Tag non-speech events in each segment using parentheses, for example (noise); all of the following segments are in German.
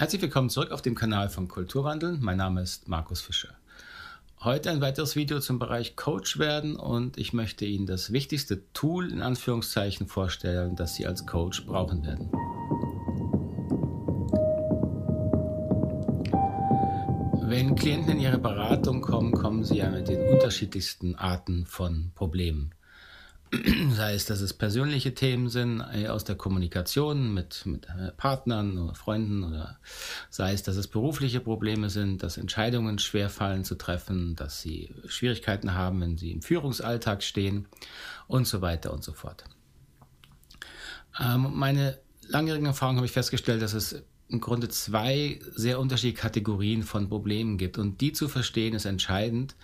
Herzlich willkommen zurück auf dem Kanal von Kulturwandeln. Mein Name ist Markus Fischer. Heute ein weiteres Video zum Bereich Coach werden und ich möchte Ihnen das wichtigste Tool in Anführungszeichen vorstellen, das Sie als Coach brauchen werden. Wenn Klienten in ihre Beratung kommen, kommen sie ja mit den unterschiedlichsten Arten von Problemen. (clears throat) sei es, dass es persönliche Themen sind äh, aus der Kommunikation mit, mit äh, Partnern oder Freunden oder sei es, dass es berufliche Probleme sind, dass Entscheidungen schwerfallen zu treffen, dass sie Schwierigkeiten haben, wenn sie im Führungsalltag stehen und so weiter und so fort. Ähm, meine langjährigen Erfahrungen habe ich festgestellt, dass es im Grunde zwei sehr unterschiedliche Kategorien von Problemen gibt und die zu verstehen ist entscheidend,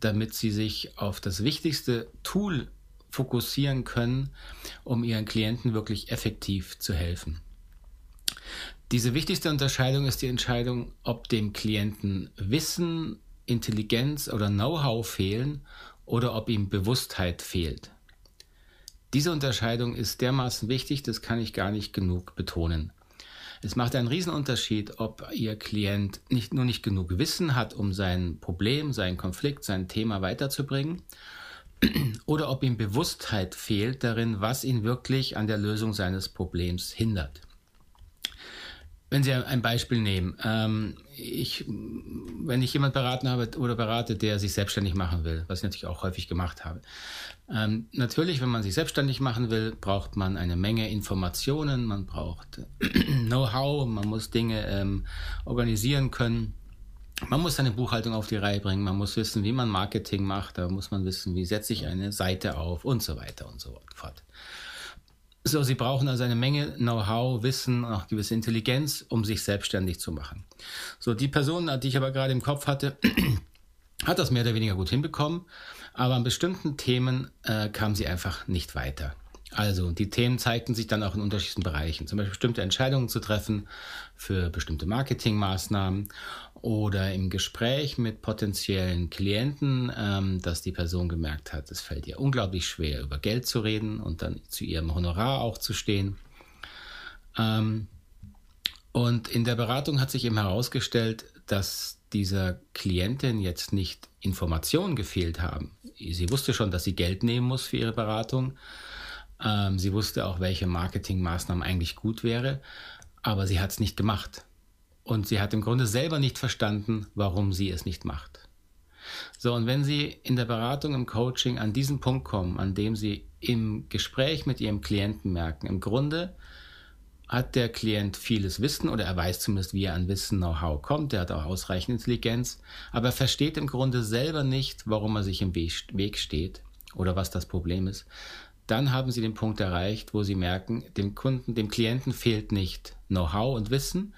damit sie sich auf das wichtigste Tool fokussieren können, um ihren Klienten wirklich effektiv zu helfen. Diese wichtigste Unterscheidung ist die Entscheidung, ob dem Klienten Wissen, Intelligenz oder Know-how fehlen oder ob ihm Bewusstheit fehlt. Diese Unterscheidung ist dermaßen wichtig, das kann ich gar nicht genug betonen. Es macht einen Riesenunterschied, ob Ihr Klient nicht nur nicht genug Wissen hat, um sein Problem, seinen Konflikt, sein Thema weiterzubringen, oder ob ihm Bewusstheit fehlt darin, was ihn wirklich an der Lösung seines Problems hindert. Wenn Sie ein Beispiel nehmen, ähm, ich, wenn ich jemand beraten habe oder berate, der sich selbstständig machen will, was ich natürlich auch häufig gemacht habe. Ähm, natürlich, wenn man sich selbstständig machen will, braucht man eine Menge Informationen, man braucht (clears throat) Know-how, man muss Dinge ähm, organisieren können. Man muss seine Buchhaltung auf die Reihe bringen, man muss wissen, wie man Marketing macht, da muss man wissen, wie setze ich eine Seite auf und so weiter und so fort. So, Sie brauchen also eine Menge Know-how, Wissen auch gewisse Intelligenz, um sich selbstständig zu machen. So, die Person, die ich aber gerade im Kopf hatte, (clears throat) hat das mehr oder weniger gut hinbekommen, aber an bestimmten Themen äh, kam sie einfach nicht weiter. Also die Themen zeigten sich dann auch in unterschiedlichen Bereichen, zum Beispiel bestimmte Entscheidungen zu treffen für bestimmte Marketingmaßnahmen oder im Gespräch mit potenziellen Klienten, ähm, dass die Person gemerkt hat, es fällt ihr unglaublich schwer, über Geld zu reden und dann zu ihrem Honorar auch zu stehen. Ähm, und in der Beratung hat sich eben herausgestellt, dass dieser Klientin jetzt nicht Informationen gefehlt haben. Sie wusste schon, dass sie Geld nehmen muss für ihre Beratung, ähm, sie wusste auch, welche Marketingmaßnahmen eigentlich gut wäre, aber sie hat es nicht gemacht. Und sie hat im Grunde selber nicht verstanden, warum sie es nicht macht. So, und wenn Sie in der Beratung, im Coaching an diesen Punkt kommen, an dem Sie im Gespräch mit Ihrem Klienten merken, im Grunde hat der Klient vieles Wissen oder er weiß zumindest, wie er an Wissen, Know-how kommt, er hat auch ausreichend Intelligenz, aber er versteht im Grunde selber nicht, warum er sich im Weg steht oder was das Problem ist, dann haben Sie den Punkt erreicht, wo Sie merken, dem Kunden, dem Klienten fehlt nicht Know-how und Wissen,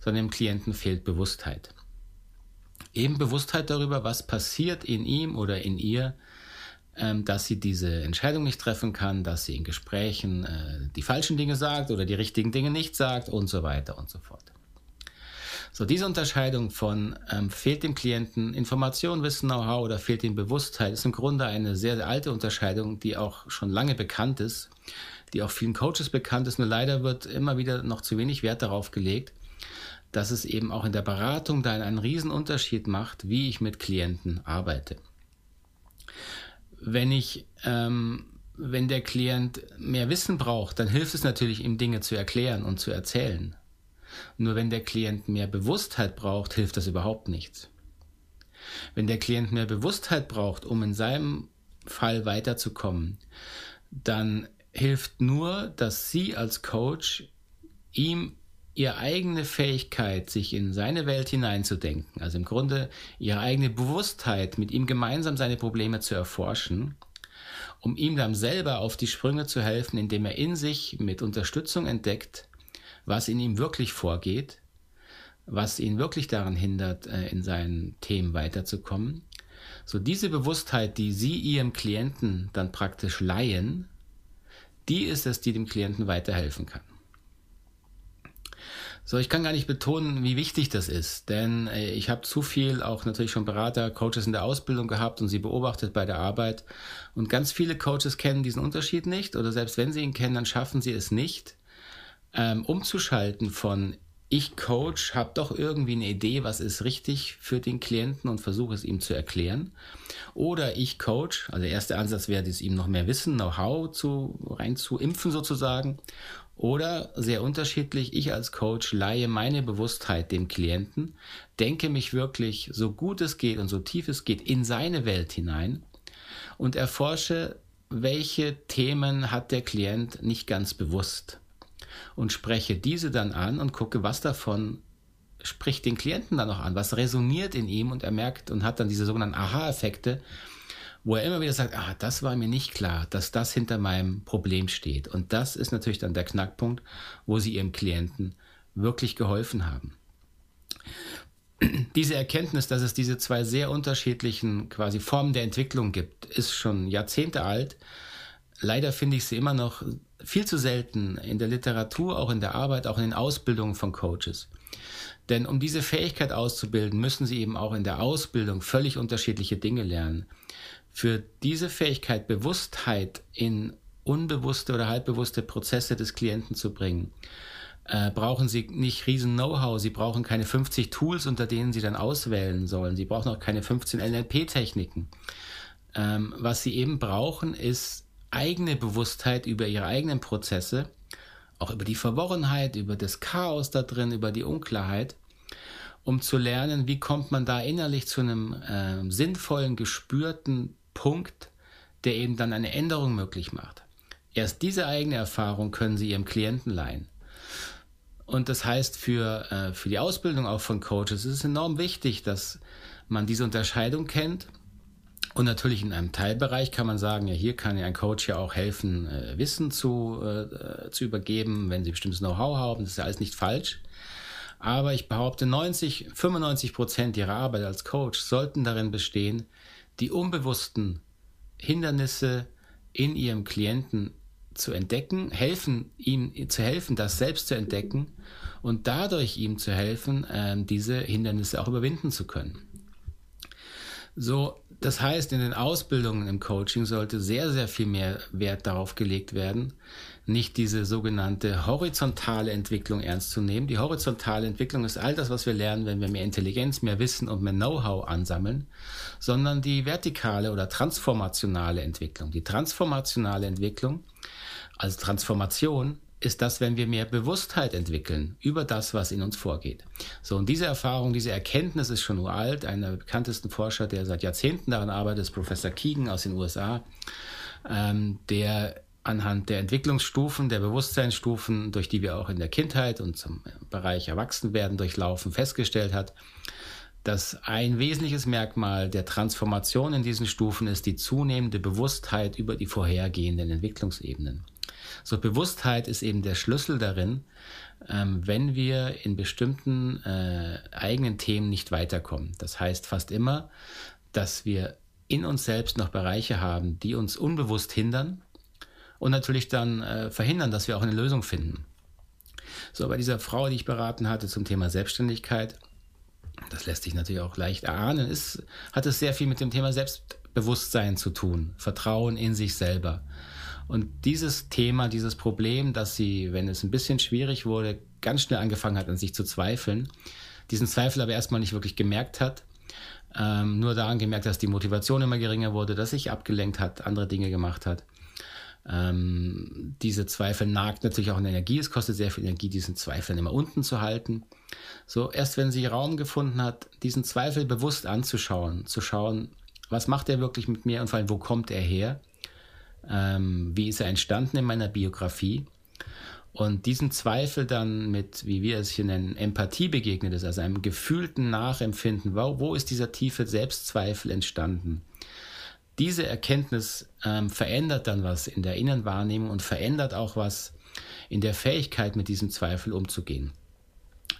sondern dem Klienten fehlt Bewusstheit. Eben Bewusstheit darüber, was passiert in ihm oder in ihr, ähm, dass sie diese Entscheidung nicht treffen kann, dass sie in Gesprächen äh, die falschen Dinge sagt oder die richtigen Dinge nicht sagt und so weiter und so fort. So, diese Unterscheidung von ähm, fehlt dem Klienten Information, Wissen, Know-how oder fehlt ihm Bewusstheit ist im Grunde eine sehr, sehr alte Unterscheidung, die auch schon lange bekannt ist, die auch vielen Coaches bekannt ist. Nur leider wird immer wieder noch zu wenig Wert darauf gelegt, dass es eben auch in der Beratung da einen riesen Unterschied macht, wie ich mit Klienten arbeite. Wenn ich ähm, wenn der Klient mehr Wissen braucht, dann hilft es natürlich, ihm Dinge zu erklären und zu erzählen. Nur wenn der Klient mehr Bewusstheit braucht, hilft das überhaupt nichts. Wenn der Klient mehr Bewusstheit braucht, um in seinem Fall weiterzukommen, dann hilft nur, dass Sie als Coach ihm Ihre eigene Fähigkeit, sich in seine Welt hineinzudenken, also im Grunde Ihre eigene Bewusstheit, mit ihm gemeinsam seine Probleme zu erforschen, um ihm dann selber auf die Sprünge zu helfen, indem er in sich mit Unterstützung entdeckt, was in ihm wirklich vorgeht, was ihn wirklich daran hindert, äh, in seinen Themen weiterzukommen. So diese Bewusstheit, die Sie Ihrem Klienten dann praktisch leihen, die ist es, die dem Klienten weiterhelfen kann. So, ich kann gar nicht betonen, wie wichtig das ist, denn äh, ich habe zu viel auch natürlich schon Berater, Coaches in der Ausbildung gehabt und sie beobachtet bei der Arbeit. Und ganz viele Coaches kennen diesen Unterschied nicht oder selbst wenn sie ihn kennen, dann schaffen sie es nicht, ähm, umzuschalten von ich Coach habe doch irgendwie eine Idee, was ist richtig für den Klienten und versuche es ihm zu erklären. Oder ich Coach, also der erste Ansatz wäre es ihm noch mehr Wissen, Know-how zu, rein zu impfen sozusagen. Oder sehr unterschiedlich, ich als Coach leihe meine Bewusstheit dem Klienten, denke mich wirklich so gut es geht und so tief es geht in seine Welt hinein und erforsche, welche Themen hat der Klient nicht ganz bewusst und spreche diese dann an und gucke, was davon spricht den Klienten dann noch an, was resoniert in ihm und er merkt und hat dann diese sogenannten Aha-Effekte, wo er immer wieder sagt, ah, das war mir nicht klar, dass das hinter meinem Problem steht. Und das ist natürlich dann der Knackpunkt, wo sie ihrem Klienten wirklich geholfen haben. Diese Erkenntnis, dass es diese zwei sehr unterschiedlichen quasi Formen der Entwicklung gibt, ist schon Jahrzehnte alt. Leider finde ich sie immer noch viel zu selten in der Literatur, auch in der Arbeit, auch in den Ausbildungen von Coaches. Denn um diese Fähigkeit auszubilden, müssen sie eben auch in der Ausbildung völlig unterschiedliche Dinge lernen. Für diese Fähigkeit, Bewusstheit in unbewusste oder halbbewusste Prozesse des Klienten zu bringen, äh, brauchen Sie nicht riesen Know-how, Sie brauchen keine 50 Tools, unter denen Sie dann auswählen sollen. Sie brauchen auch keine 15 NLP-Techniken. Ähm, was Sie eben brauchen, ist eigene Bewusstheit über ihre eigenen Prozesse, auch über die Verworrenheit, über das Chaos da drin, über die Unklarheit, um zu lernen, wie kommt man da innerlich zu einem äh, sinnvollen, gespürten Punkt, der eben dann eine Änderung möglich macht. Erst diese eigene Erfahrung können Sie Ihrem Klienten leihen. Und das heißt, für, äh, für die Ausbildung auch von Coaches ist es enorm wichtig, dass man diese Unterscheidung kennt und natürlich in einem Teilbereich kann man sagen, ja, hier kann ja ein Coach ja auch helfen, äh, Wissen zu, äh, zu übergeben, wenn sie bestimmtes Know-how haben. Das ist ja alles nicht falsch. Aber ich behaupte, 90, 95 Prozent ihrer Arbeit als Coach sollten darin bestehen, die unbewussten Hindernisse in ihrem Klienten zu entdecken, helfen, ihm zu helfen, das selbst zu entdecken und dadurch ihm zu helfen, äh, diese Hindernisse auch überwinden zu können. So, das heißt, in den Ausbildungen im Coaching sollte sehr, sehr viel mehr Wert darauf gelegt werden, nicht diese sogenannte horizontale Entwicklung ernst zu nehmen. Die horizontale Entwicklung ist all das, was wir lernen, wenn wir mehr Intelligenz, mehr Wissen und mehr Know-how ansammeln, sondern die vertikale oder transformationale Entwicklung. Die transformationale Entwicklung, also Transformation, ist das, wenn wir mehr Bewusstheit entwickeln über das, was in uns vorgeht. So, und diese Erfahrung, diese Erkenntnis ist schon uralt. Einer der bekanntesten Forscher, der seit Jahrzehnten daran arbeitet, ist Professor Keegan aus den USA, ähm, der anhand der Entwicklungsstufen, der Bewusstseinsstufen, durch die wir auch in der Kindheit und zum Bereich Erwachsenwerden durchlaufen, festgestellt hat, dass ein wesentliches Merkmal der Transformation in diesen Stufen ist die zunehmende Bewusstheit über die vorhergehenden Entwicklungsebenen. So Bewusstheit ist eben der Schlüssel darin, ähm, wenn wir in bestimmten äh, eigenen Themen nicht weiterkommen. Das heißt fast immer, dass wir in uns selbst noch Bereiche haben, die uns unbewusst hindern und natürlich dann äh, verhindern, dass wir auch eine Lösung finden. So, bei dieser Frau, die ich beraten hatte zum Thema Selbstständigkeit, das lässt sich natürlich auch leicht erahnen, ist, hat es sehr viel mit dem Thema Selbstbewusstsein zu tun, Vertrauen in sich selber. Und dieses Thema, dieses Problem, dass sie, wenn es ein bisschen schwierig wurde, ganz schnell angefangen hat, an sich zu zweifeln, diesen Zweifel aber erstmal nicht wirklich gemerkt hat, ähm, nur daran gemerkt, dass die Motivation immer geringer wurde, dass sich abgelenkt hat, andere Dinge gemacht hat. Ähm, diese Zweifel nagt natürlich auch in Energie. Es kostet sehr viel Energie, diesen Zweifel immer unten zu halten. So, erst wenn sie Raum gefunden hat, diesen Zweifel bewusst anzuschauen, zu schauen, was macht er wirklich mit mir und vor allem, wo kommt er her? Ähm, wie ist er entstanden in meiner Biografie. Und diesen Zweifel dann mit, wie wir es hier nennen, Empathie begegnet ist, also einem gefühlten Nachempfinden, wo, wo ist dieser tiefe Selbstzweifel entstanden? Diese Erkenntnis ähm, verändert dann was in der Innenwahrnehmung und verändert auch was in der Fähigkeit, mit diesem Zweifel umzugehen.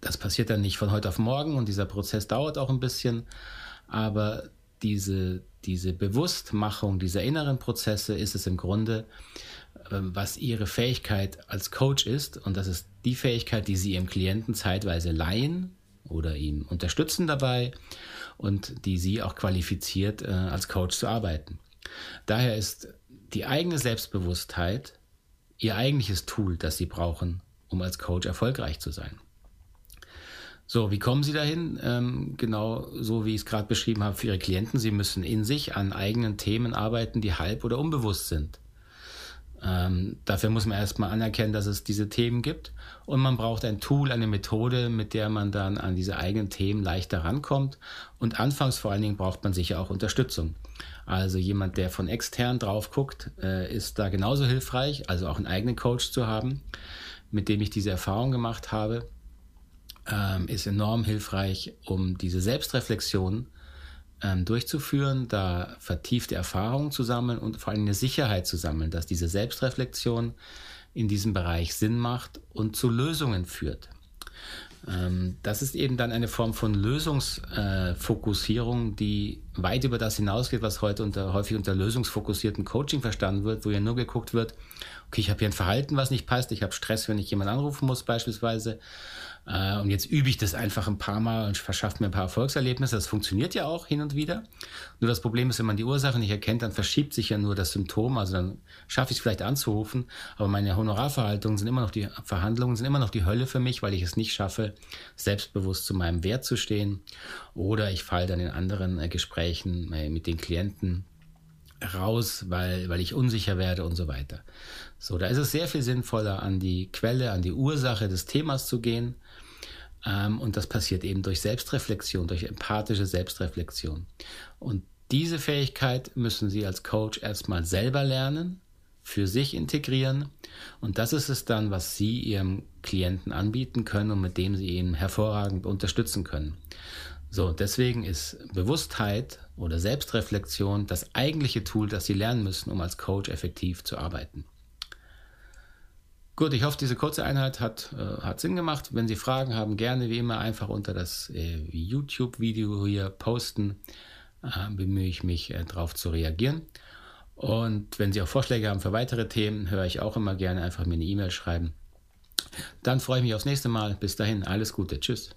Das passiert dann nicht von heute auf morgen und dieser Prozess dauert auch ein bisschen, aber diese, diese Bewusstmachung dieser inneren Prozesse ist es im Grunde, ähm, was ihre Fähigkeit als Coach ist. Und das ist die Fähigkeit, die sie ihrem Klienten zeitweise leihen oder ihm unterstützen dabei und die sie auch qualifiziert, äh, als Coach zu arbeiten. Daher ist die eigene Selbstbewusstheit ihr eigentliches Tool, das sie brauchen, um als Coach erfolgreich zu sein. So, wie kommen Sie dahin? Ähm, genau so, wie ich es gerade beschrieben habe für Ihre Klienten. Sie müssen in sich an eigenen Themen arbeiten, die halb oder unbewusst sind. Ähm, dafür muss man erstmal anerkennen, dass es diese Themen gibt. Und man braucht ein Tool, eine Methode, mit der man dann an diese eigenen Themen leichter rankommt. Und anfangs vor allen Dingen braucht man sicher auch Unterstützung. Also jemand, der von extern drauf guckt, äh, ist da genauso hilfreich, also auch einen eigenen Coach zu haben, mit dem ich diese Erfahrung gemacht habe ähm, ist enorm hilfreich, um diese Selbstreflexion ähm, durchzuführen, da vertiefte Erfahrungen zu sammeln und vor allem eine Sicherheit zu sammeln, dass diese Selbstreflexion in diesem Bereich Sinn macht und zu Lösungen führt. Ähm, das ist eben dann eine Form von Lösungsfokussierung, die weit über das hinausgeht, was heute unter, häufig unter lösungsfokussierten Coaching verstanden wird, wo ja nur geguckt wird, okay, ich habe hier ein Verhalten, was nicht passt, ich habe Stress, wenn ich jemanden anrufen muss beispielsweise äh, und jetzt übe ich das einfach ein paar Mal und verschaffe mir ein paar Erfolgserlebnisse. Das funktioniert ja auch hin und wieder. Nur das Problem ist, wenn man die Ursache nicht erkennt, dann verschiebt sich ja nur das Symptom. Also dann schaffe ich es vielleicht anzurufen, aber meine Honorarverhaltungen sind immer noch die Verhandlungen sind immer noch die Hölle für mich, weil ich es nicht schaffe, selbstbewusst zu meinem Wert zu stehen. Oder ich falle dann in anderen äh, Gesprächen äh, mit den Klienten raus, weil, weil ich unsicher werde und so weiter. So, da ist es sehr viel sinnvoller, an die Quelle, an die Ursache des Themas zu gehen ähm, und das passiert eben durch Selbstreflexion, durch empathische Selbstreflexion. Und diese Fähigkeit müssen Sie als Coach erstmal selber lernen, für sich integrieren. Und das ist es dann, was Sie Ihrem Klienten anbieten können und mit dem Sie ihn hervorragend unterstützen können. So, deswegen ist Bewusstheit oder Selbstreflexion das eigentliche Tool, das Sie lernen müssen, um als Coach effektiv zu arbeiten. Gut, ich hoffe, diese kurze Einheit hat, äh, hat Sinn gemacht. Wenn Sie Fragen haben, gerne wie immer einfach unter das äh, YouTube-Video hier posten. Äh, bemühe ich mich, äh, darauf zu reagieren. Und wenn Sie auch Vorschläge haben für weitere Themen, höre ich auch immer gerne einfach mir eine E-Mail schreiben. Dann freue ich mich aufs nächste Mal. Bis dahin, alles Gute. Tschüss.